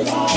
Et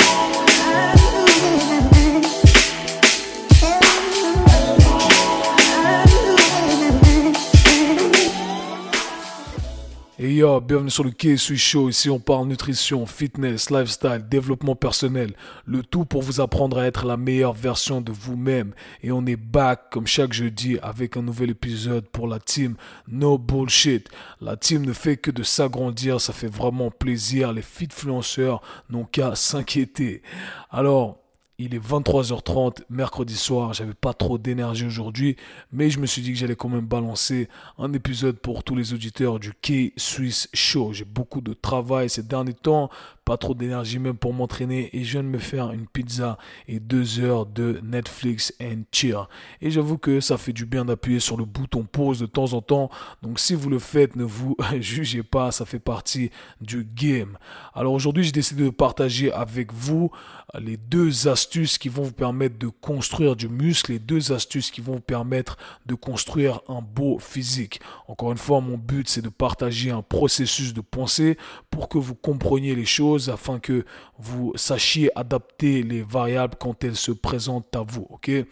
yo, bienvenue sur le KSU Show. Ici, on parle nutrition, fitness, lifestyle, développement personnel. Le tout pour vous apprendre à être la meilleure version de vous-même. Et on est back, comme chaque jeudi, avec un nouvel épisode pour la team No Bullshit. La team ne fait que de s'agrandir. Ça fait vraiment plaisir. Les fitfluenceurs n'ont qu'à s'inquiéter. Alors, il est 23h30, mercredi soir. J'avais pas trop d'énergie aujourd'hui, mais je me suis dit que j'allais quand même balancer un épisode pour tous les auditeurs du K-Swiss Show. J'ai beaucoup de travail ces derniers temps, pas trop d'énergie même pour m'entraîner et je viens de me faire une pizza et deux heures de Netflix and chill. Et j'avoue que ça fait du bien d'appuyer sur le bouton pause de temps en temps. Donc si vous le faites, ne vous jugez pas, ça fait partie du game. Alors aujourd'hui, j'ai décidé de partager avec vous les deux astuces qui vont vous permettre de construire du muscle, les deux astuces qui vont vous permettre de construire un beau physique. Encore une fois, mon but c'est de partager un processus de pensée pour que vous compreniez les choses afin que vous sachiez adapter les variables quand elles se présentent à vous. Ok? Euh,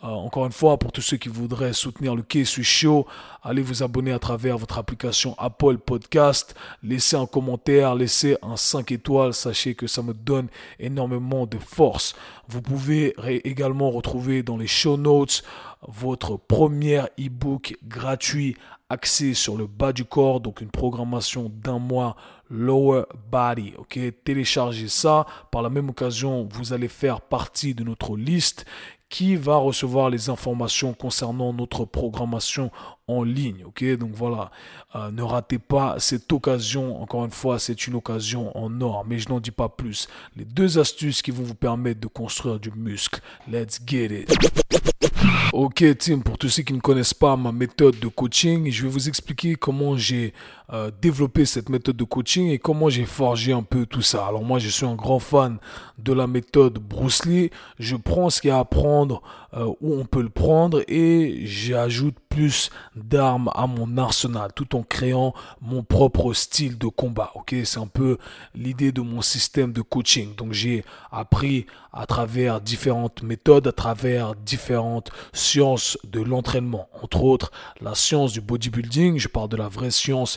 encore une fois, pour tous ceux qui voudraient soutenir le KSU Show, allez vous abonner à travers votre application Apple Podcast. Laissez un commentaire, laissez un 5 étoiles. Sachez que ça me donne énormément de force. Vous pouvez également retrouver dans les show notes votre premier e-book gratuit axé sur le bas du corps, donc une programmation d'un mois lower body. Ok, téléchargez ça. Par la même occasion, vous allez faire partie de notre liste qui va recevoir les informations concernant notre programmation en ligne. Ok, donc voilà, euh, ne ratez pas cette occasion. Encore une fois, c'est une occasion en or, mais je n'en dis pas plus. Les deux astuces qui vont vous permettre de construire du muscle. Let's get it. Ok, Tim, pour tous ceux qui ne connaissent pas ma méthode de coaching, je vais vous expliquer comment j'ai euh, développé cette méthode de coaching et comment j'ai forgé un peu tout ça. Alors moi, je suis un grand fan de la méthode Bruce Lee. Je prends ce qu'il y a à prendre euh, où on peut le prendre et j'ajoute plus d'armes à mon arsenal tout en créant mon propre style de combat. Ok, c'est un peu l'idée de mon système de coaching. Donc j'ai appris à travers différentes méthodes, à travers différentes sciences de l'entraînement. Entre autres, la science du bodybuilding. Je parle de la vraie science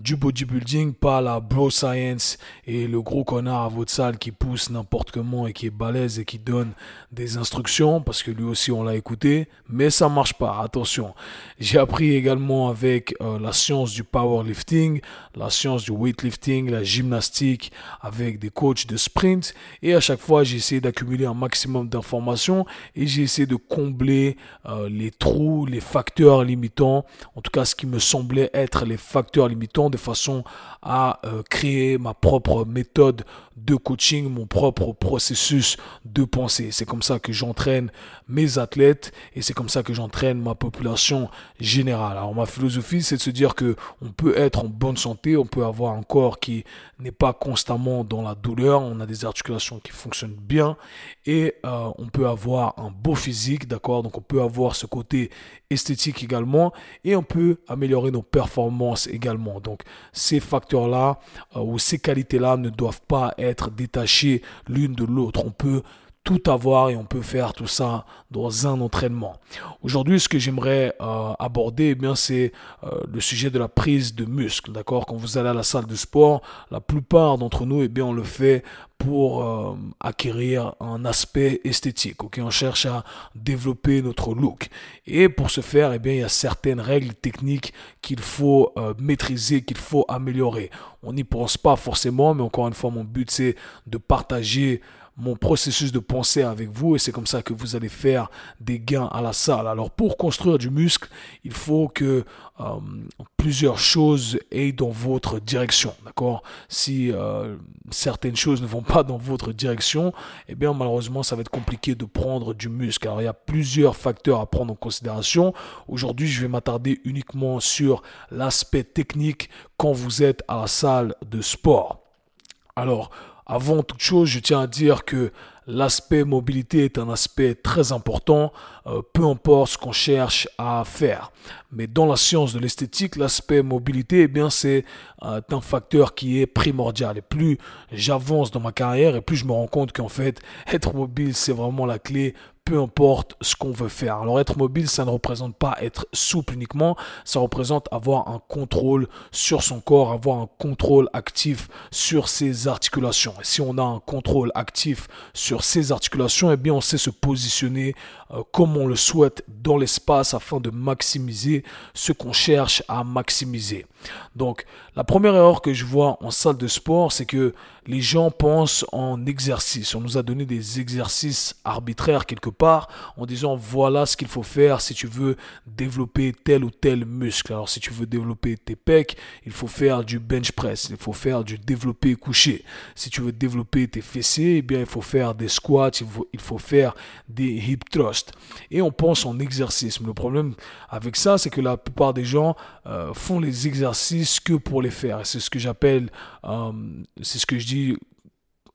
du bodybuilding, pas la bro science et le gros connard à votre salle qui pousse n'importe comment et qui est balèze et qui donne des instructions parce que lui aussi on l'a écouté, mais ça marche pas. Attention. J'ai appris également avec euh, la science du powerlifting, la science du weightlifting, la gymnastique avec des coachs de sprint et à chaque fois j'ai essayé d'accumuler un maximum d'informations et j'ai essayé de combler euh, les trous, les facteurs limitants, en tout cas ce qui me semblait être les facteurs limitants de façon à euh, créer ma propre méthode de coaching, mon propre processus de pensée. C'est comme ça que j'entraîne mes athlètes et c'est comme ça que j'entraîne ma population générale. Alors ma philosophie, c'est de se dire que on peut être en bonne santé, on peut avoir un corps qui n'est pas constamment dans la douleur, on a des articulations qui fonctionnent bien et euh, on peut avoir un beau physique, d'accord? Donc on peut avoir ce côté esthétique également et on peut améliorer nos performances également. Donc ces facteurs-là euh, ou ces qualités-là ne doivent pas être détachées l'une de l'autre. On peut tout avoir et on peut faire tout ça dans un entraînement. Aujourd'hui, ce que j'aimerais euh, aborder, eh bien, c'est euh, le sujet de la prise de muscle. D'accord? Quand vous allez à la salle de sport, la plupart d'entre nous, eh bien, on le fait pour euh, acquérir un aspect esthétique. Ok, on cherche à développer notre look. Et pour ce faire, eh bien, il y a certaines règles techniques qu'il faut maîtriser, qu'il faut améliorer. On n'y pense pas forcément, mais encore une fois, mon but c'est de partager mon processus de pensée avec vous et c'est comme ça que vous allez faire des gains à la salle. Alors pour construire du muscle, il faut que euh, plusieurs choses aillent dans votre direction, d'accord? Si euh, certaines choses ne vont pas dans votre direction, eh bien malheureusement ça va être compliqué de prendre du muscle. Alors il y a plusieurs facteurs à prendre en considération. Aujourd'hui, je vais m'attarder uniquement sur l'aspect technique quand vous êtes à la salle de sport. Alors, avant toute chose, je tiens à dire que l'aspect mobilité est un aspect très important, euh, peu importe ce qu'on cherche à faire. Mais dans la science de l'esthétique, l'aspect mobilité, eh bien, c'est euh, un facteur qui est primordial. Et plus j'avance dans ma carrière, et plus je me rends compte qu'en fait, être mobile, c'est vraiment la clé peu importe ce qu'on veut faire. Alors être mobile, ça ne représente pas être souple uniquement, ça représente avoir un contrôle sur son corps, avoir un contrôle actif sur ses articulations. Et si on a un contrôle actif sur ses articulations, eh bien on sait se positionner euh, comme on le souhaite dans l'espace afin de maximiser ce qu'on cherche à maximiser. Donc la première erreur que je vois en salle de sport, c'est que les gens pensent en exercice. On nous a donné des exercices arbitraires quelque part en disant voilà ce qu'il faut faire si tu veux développer tel ou tel muscle. Alors si tu veux développer tes pecs, il faut faire du bench press, il faut faire du développé couché. Si tu veux développer tes fessiers, eh bien il faut faire des squats, il faut, faire des hip thrusts. Et on pense en exercice. Mais le problème avec ça, c'est que la plupart des gens euh, font les exercices que pour les faire. C'est ce que j'appelle, euh, c'est ce que je dis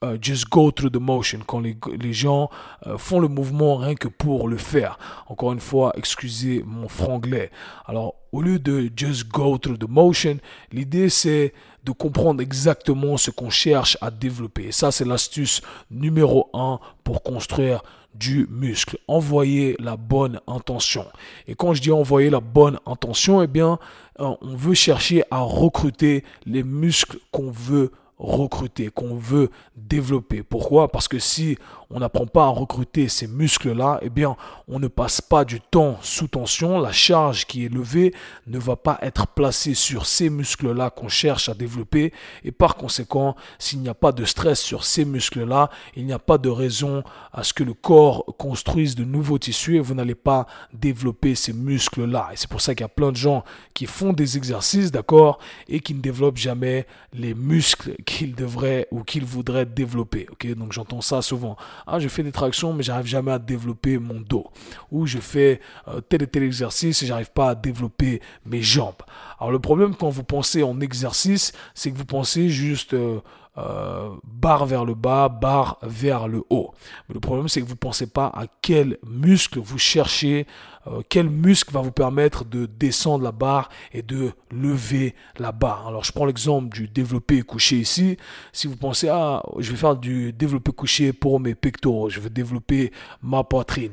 Uh, just go through the motion, quand les, gens uh, font le mouvement rien que pour le faire. Encore une fois, excusez mon franglais. Alors, au lieu de just go through the motion, l'idée c'est de comprendre exactement ce qu'on cherche à développer. Et ça, c'est l'astuce numéro un pour construire du muscle. Envoyer la bonne intention. Et quand je dis envoyer la bonne intention, eh bien, euh, on veut chercher à recruter les muscles qu'on veut recruter, qu'on veut développer. Pourquoi? Parce que si on n'apprend pas à recruter ces muscles-là, eh bien, on ne passe pas du temps sous tension. La charge qui est levée ne va pas être placée sur ces muscles-là qu'on cherche à développer. Et par conséquent, s'il n'y a pas de stress sur ces muscles-là, il n'y a pas de raison à ce que le corps construise de nouveaux tissus et vous n'allez pas développer ces muscles-là. Et c'est pour ça qu'il y a plein de gens qui font des exercices, d'accord, et qui ne développent jamais les muscles qu'ils devraient ou qu'ils voudraient développer. Ok, donc j'entends ça souvent. Ah, je fais des tractions, mais j'arrive jamais à développer mon dos. Ou je fais euh, tel et tel exercice et j'arrive pas à développer mes jambes. Alors le problème quand vous pensez en exercice, c'est que vous pensez juste euh, euh, barre vers le bas, barre vers le haut. Mais le problème, c'est que vous ne pensez pas à quel muscle vous cherchez, euh, quel muscle va vous permettre de descendre la barre et de lever la barre. Alors, je prends l'exemple du développé couché ici. Si vous pensez, ah, je vais faire du développé couché pour mes pectoraux, je veux développer ma poitrine,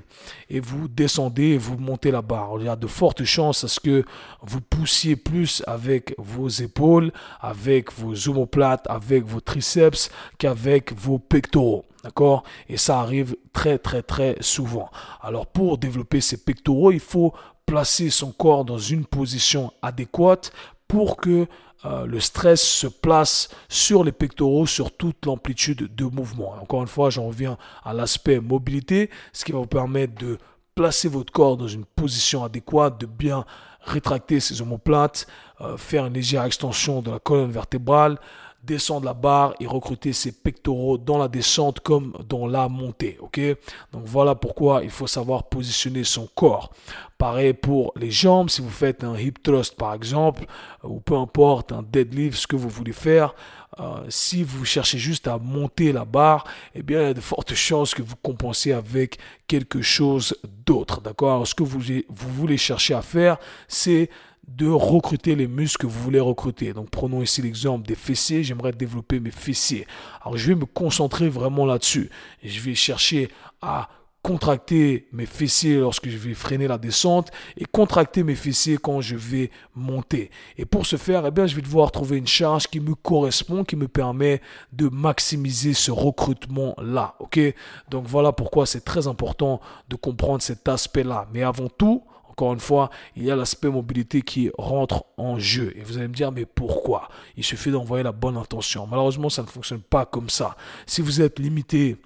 et vous descendez et vous montez la barre. Il y a de fortes chances à ce que vous poussiez plus avec vos épaules, avec vos omoplates, avec vos qu'avec vos pectoraux. D'accord? Et ça arrive très très très souvent. Alors pour développer ces pectoraux, il faut placer son corps dans une position adéquate pour que euh, le stress se place sur les pectoraux, sur toute l'amplitude de mouvement. Encore une fois, j'en reviens à l'aspect mobilité, ce qui va vous permettre de placer votre corps dans une position adéquate, de bien rétracter ses omoplates, euh, faire une légère extension de la colonne vertébrale, descendre la barre et recruter ses pectoraux dans la descente comme dans la montée. Ok? Donc voilà pourquoi il faut savoir positionner son corps. Pareil pour les jambes, si vous faites un hip thrust par exemple, euh, ou peu importe, un deadlift, ce que vous voulez faire, euh, si vous cherchez juste à monter la barre, eh bien, il y a de fortes chances que vous compensiez avec quelque chose d'autre. D'accord? Ce que vous, vous voulez chercher à faire, c'est de recruter les muscles que vous voulez recruter. Donc prenons ici l'exemple des fessiers, j'aimerais développer mes fessiers. Alors je vais me concentrer vraiment là-dessus. Je vais chercher à contracter mes fessiers lorsque je vais freiner la descente et contracter mes fessiers quand je vais monter. Et pour ce faire, eh bien, je vais devoir trouver une charge qui me correspond, qui me permet de maximiser ce recrutement-là. Ok? Donc voilà pourquoi c'est très important de comprendre cet aspect-là. Mais avant tout, encore une fois, il y a l'aspect mobilité qui rentre en jeu. Et vous allez me dire, mais pourquoi? Il suffit d'envoyer la bonne intention. Malheureusement, ça ne fonctionne pas comme ça. Si vous êtes limité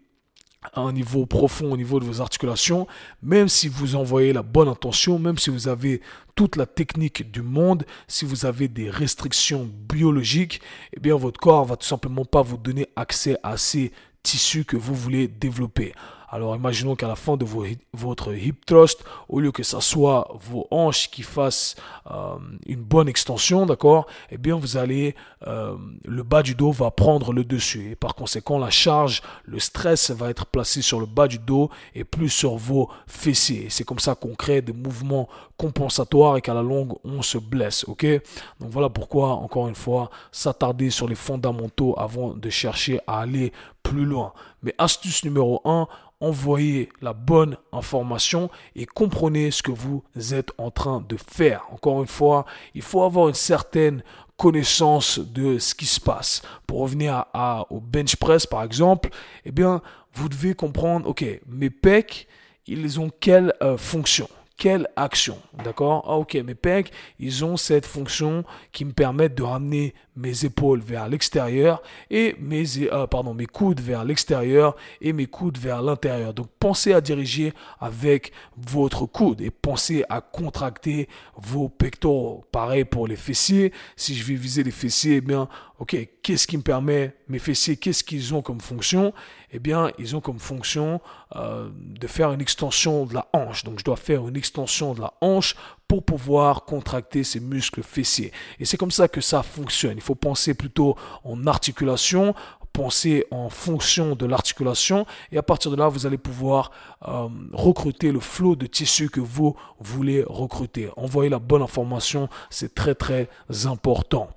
à un niveau profond au niveau de vos articulations, même si vous envoyez la bonne intention, même si vous avez toute la technique du monde, si vous avez des restrictions biologiques, eh bien votre corps va tout simplement pas vous donner accès à ces tissus que vous voulez développer. Alors imaginons qu'à la fin de votre hip thrust, au lieu que ça soit vos hanches qui fassent euh, une bonne extension, d'accord, eh bien vous allez, euh, le bas du dos va prendre le dessus. Et par conséquent, la charge, le stress va être placé sur le bas du dos et plus sur vos fessiers. C'est comme ça qu'on crée des mouvements compensatoires et qu'à la longue, on se blesse, ok? Donc voilà pourquoi, encore une fois, s'attarder sur les fondamentaux avant de chercher à aller plus loin. Mais astuce numéro 1, envoyez la bonne information et comprenez ce que vous êtes en train de faire. Encore une fois, il faut avoir une certaine connaissance de ce qui se passe. Pour revenir au bench press par exemple, eh bien, vous devez comprendre, ok, mes pecs, ils ont quelle euh, fonction? Quelle action D'accord? Ah ok, mes pecs, ils ont cette fonction qui me permet de ramener mes épaules vers l'extérieur et mes, euh, pardon, mes coudes vers l'extérieur et mes coudes vers l'intérieur. Donc pensez à diriger avec votre coude et pensez à contracter vos pectoraux. Pareil pour les fessiers. Si je vais viser les fessiers, eh bien, ok, qu'est-ce qui me permet, mes fessiers, qu'est-ce qu'ils ont comme fonction? Eh bien, ils ont comme fonction euh, de faire une extension de la hanche. Donc je dois faire une extension de la hanche pour pouvoir contracter ces muscles fessiers. Et c'est comme ça que ça fonctionne. Il faut penser plutôt en articulation, en fonction de l'articulation et à partir de là, vous allez pouvoir euh, recruter le flot de tissu que vous voulez recruter. Envoyer la bonne information, c'est très très important.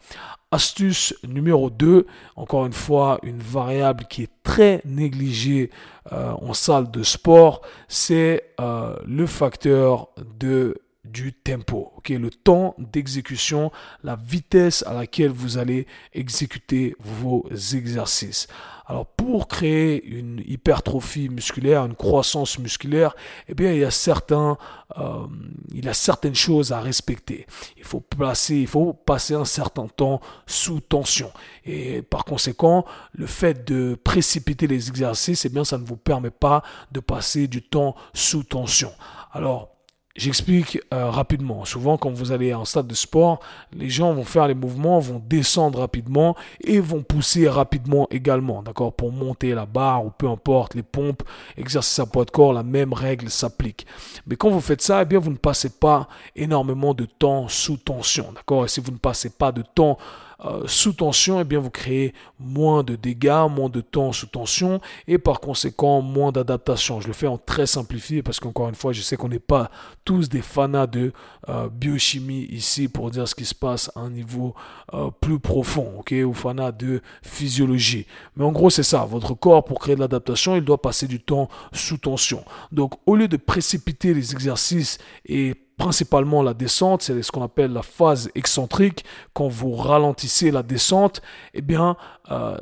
Astuce numéro 2, encore une fois, une variable qui est très négligée euh, en salle de sport, c'est euh, le facteur de du tempo, ok, le temps d'exécution, la vitesse à laquelle vous allez exécuter vos exercices. Alors pour créer une hypertrophie musculaire, une croissance musculaire, eh bien il y a certains, euh, il y a certaines choses à respecter. Il faut placer, il faut passer un certain temps sous tension. Et par conséquent, le fait de précipiter les exercices, eh bien ça ne vous permet pas de passer du temps sous tension. Alors J'explique euh, rapidement. Souvent, quand vous allez en stade de sport, les gens vont faire les mouvements, vont descendre rapidement et vont pousser rapidement également, d'accord, pour monter la barre ou peu importe les pompes, exercice à poids de corps, la même règle s'applique. Mais quand vous faites ça, eh bien, vous ne passez pas énormément de temps sous tension, d'accord. Et si vous ne passez pas de temps euh, sous tension, eh bien vous créez moins de dégâts, moins de temps sous tension et par conséquent moins d'adaptation. Je le fais en très simplifié parce qu'encore une fois, je sais qu'on n'est pas tous des fanats de euh, biochimie ici pour dire ce qui se passe à un niveau euh, plus profond, ok, ou fanats de physiologie. Mais en gros, c'est ça. Votre corps, pour créer de l'adaptation, il doit passer du temps sous tension. Donc, au lieu de précipiter les exercices et principalement la descente, c'est ce qu'on appelle la phase excentrique. Quand vous ralentissez la descente, eh bien, euh,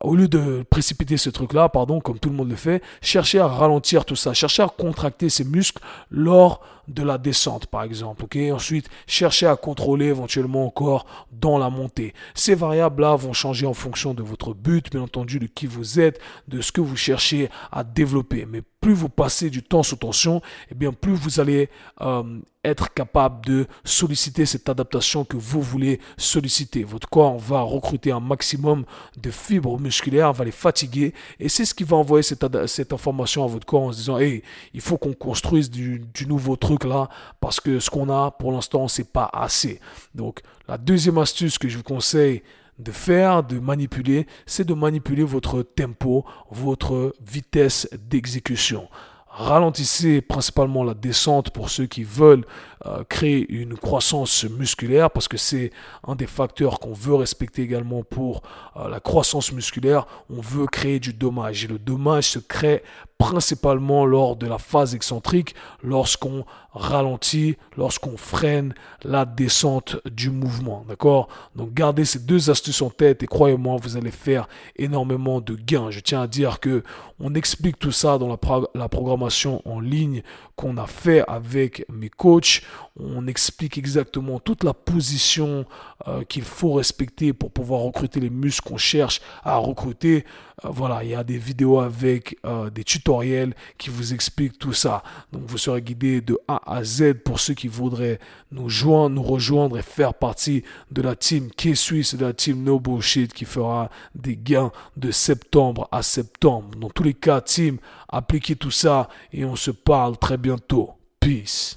au lieu de précipiter ce truc-là, pardon, comme tout le monde le fait, cherchez à ralentir tout ça, cherchez à contracter ses muscles lors de la descente, par exemple. ok? Ensuite, cherchez à contrôler éventuellement encore dans la montée. Ces variables-là vont changer en fonction de votre but, bien entendu, de qui vous êtes, de ce que vous cherchez à développer. Mais plus vous passez du temps sous tension, eh bien plus vous allez euh, être capable de solliciter cette adaptation que vous voulez solliciter. Votre corps va recruter un maximum de fibres musculaires, va les fatiguer, et c'est ce qui va envoyer cette, cette, information à votre corps en se disant, hey, il faut qu'on construise du, du, nouveau truc là, parce que ce qu'on a pour l'instant, c'est pas assez. Donc, la deuxième astuce que je vous conseille de faire, de manipuler, c'est de manipuler votre tempo, votre vitesse d'exécution. Ralentissez principalement la descente pour ceux qui veulent euh, créer une croissance musculaire parce que c'est un des facteurs qu'on veut respecter également pour euh, la croissance musculaire. On veut créer du dommage et le dommage se crée principalement lors de la phase excentrique, lorsqu'on ralentit, lorsqu'on freine la descente du mouvement. D'accord? Donc gardez ces deux astuces en tête et croyez-moi, vous allez faire énormément de gains. Je tiens à dire que on explique tout ça dans la, la programmation en ligne qu'on a fait avec mes coachs. On explique exactement toute la position euh, qu'il faut respecter pour pouvoir recruter les muscles qu'on cherche à recruter. Euh, voilà, il y a des vidéos avec euh, des tutoriels qui vous expliquent tout ça. Donc vous serez guidé de A à Z pour ceux qui voudraient nous joindre, nous rejoindre et faire partie de la team K-Swiss, de la team No Bullshit qui fera des gains de septembre à septembre. Dans tous les cas, team, appliquez tout ça et on se parle très bientôt. Peace.